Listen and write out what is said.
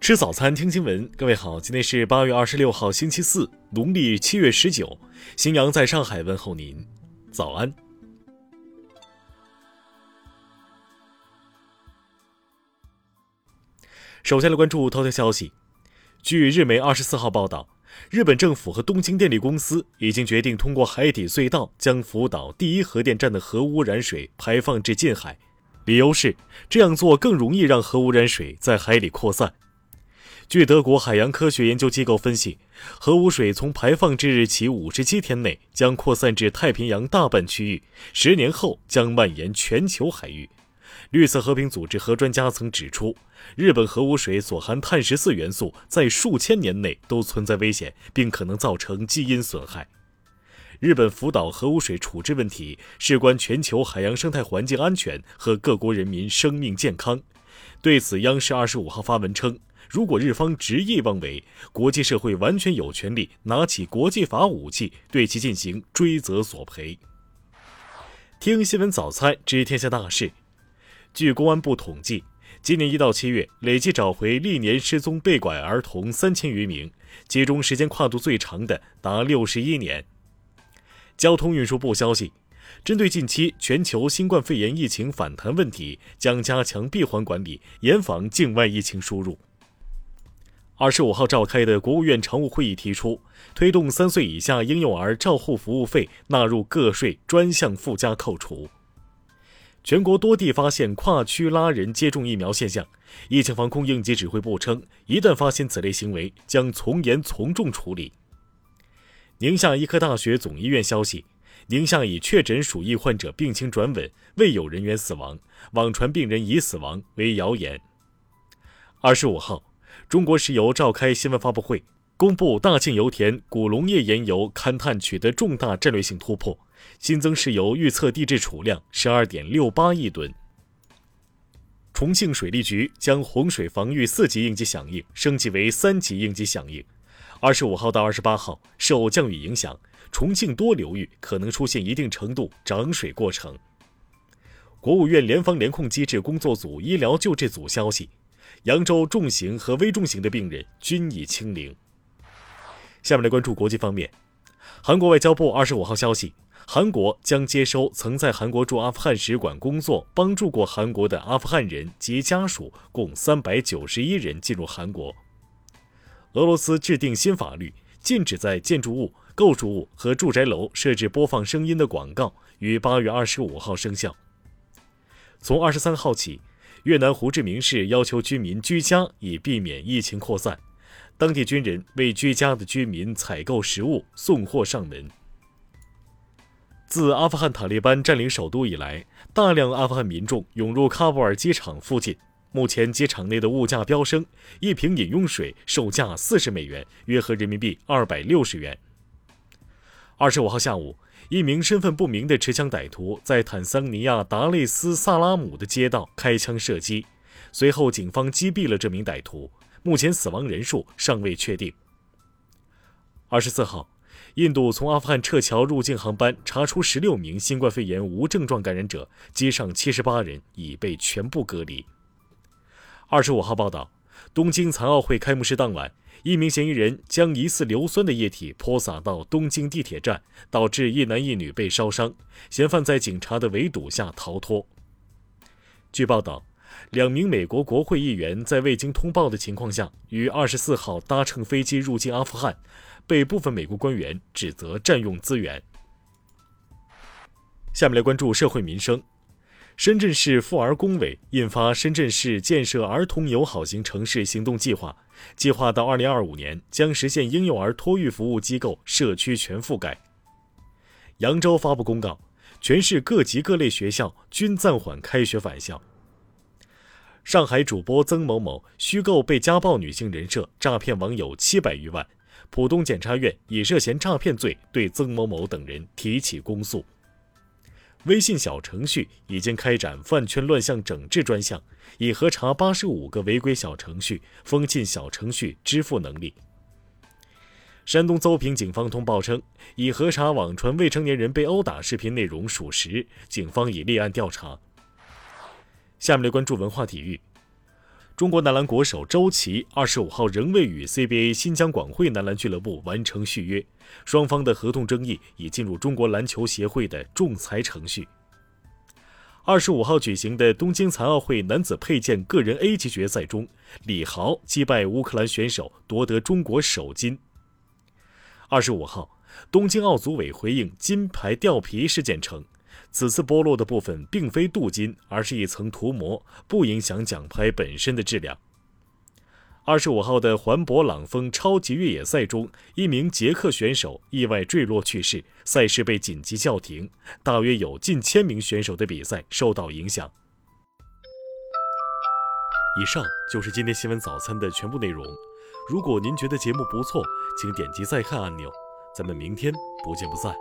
吃早餐，听新闻。各位好，今天是八月二十六号，星期四，农历七月十九。新阳在上海问候您，早安。首先来关注头条消息。据日媒二十四号报道，日本政府和东京电力公司已经决定通过海底隧道将福岛第一核电站的核污染水排放至近海，理由是这样做更容易让核污染水在海里扩散。据德国海洋科学研究机构分析，核污水从排放之日起五十七天内将扩散至太平洋大半区域，十年后将蔓延全球海域。绿色和平组织核专家曾指出，日本核污水所含碳十四元素在数千年内都存在危险，并可能造成基因损害。日本福岛核污水处置问题事关全球海洋生态环境安全和各国人民生命健康。对此，央视二十五号发文称。如果日方执意妄为，国际社会完全有权利拿起国际法武器对其进行追责索赔。听新闻早餐知天下大事。据公安部统计，今年一到七月累计找回历年失踪被拐儿童三千余名，其中时间跨度最长的达六十一年。交通运输部消息，针对近期全球新冠肺炎疫情反弹问题，将加强闭环管理，严防境外疫情输入。二十五号召开的国务院常务会议提出，推动三岁以下婴幼儿照护服务费纳入个税专项附加扣除。全国多地发现跨区拉人接种疫苗现象，疫情防控应急指挥部称，一旦发现此类行为，将从严从重处理。宁夏医科大学总医院消息，宁夏已确诊鼠疫患者病情转稳，未有人员死亡，网传病人已死亡为谣言。二十五号。中国石油召开新闻发布会，公布大庆油田古龙页岩油勘探取得重大战略性突破，新增石油预测地质储量十二点六八亿吨。重庆水利局将洪水防御四级应急响应升级为三级应急响应。二十五号到二十八号，受降雨影响，重庆多流域可能出现一定程度涨水过程。国务院联防联控机制工作组医疗救治组消息。扬州重型和危重型的病人均已清零。下面来关注国际方面，韩国外交部二十五号消息，韩国将接收曾在韩国驻阿富汗使馆工作、帮助过韩国的阿富汗人及家属共三百九十一人进入韩国。俄罗斯制定新法律，禁止在建筑物、构筑物和住宅楼设置播放声音的广告，于八月二十五号生效。从二十三号起。越南胡志明市要求居民居家，以避免疫情扩散。当地军人为居家的居民采购食物，送货上门。自阿富汗塔利班占领首都以来，大量阿富汗民众涌入喀布尔机场附近。目前机场内的物价飙升，一瓶饮用水售价四十美元，约合人民币二百六十元。二十五号下午。一名身份不明的持枪歹徒在坦桑尼亚达累斯萨拉姆的街道开枪射击，随后警方击毙了这名歹徒。目前死亡人数尚未确定。二十四号，印度从阿富汗撤侨入境航班查出十六名新冠肺炎无症状感染者，机上七十八人已被全部隔离。二十五号报道，东京残奥会开幕式当晚。一名嫌疑人将疑似硫酸的液体泼洒到东京地铁站，导致一男一女被烧伤。嫌犯在警察的围堵下逃脱。据报道，两名美国国会议员在未经通报的情况下，于二十四号搭乘飞机入境阿富汗，被部分美国官员指责占用资源。下面来关注社会民生。深圳市妇儿工委印发《深圳市建设儿童友好型城市行动计划》，计划到2025年将实现婴幼儿托育服务机构社区全覆盖。扬州发布公告，全市各级各类学校均暂缓开学返校。上海主播曾某某虚构被家暴女性人设，诈骗网友七百余万，浦东检察院以涉嫌诈骗罪对曾某某等人提起公诉。微信小程序已经开展饭圈乱象整治专项，已核查八十五个违规小程序，封禁小程序支付能力。山东邹平警方通报称，已核查网传未成年人被殴打视频内容属实，警方已立案调查。下面来关注文化体育。中国男篮国手周琦二十五号仍未与 CBA 新疆广汇男篮俱乐部完成续约，双方的合同争议已进入中国篮球协会的仲裁程序。二十五号举行的东京残奥会男子佩剑个人 A 级决赛中，李豪击败乌克兰选手，夺得中国首金。二十五号，东京奥组委回应金牌掉皮事件称。此次剥落的部分并非镀金，而是一层涂膜，不影响奖牌本身的质量。二十五号的环勃朗峰超级越野赛中，一名捷克选手意外坠落去世，赛事被紧急叫停，大约有近千名选手的比赛受到影响。以上就是今天新闻早餐的全部内容。如果您觉得节目不错，请点击再看按钮。咱们明天不见不散。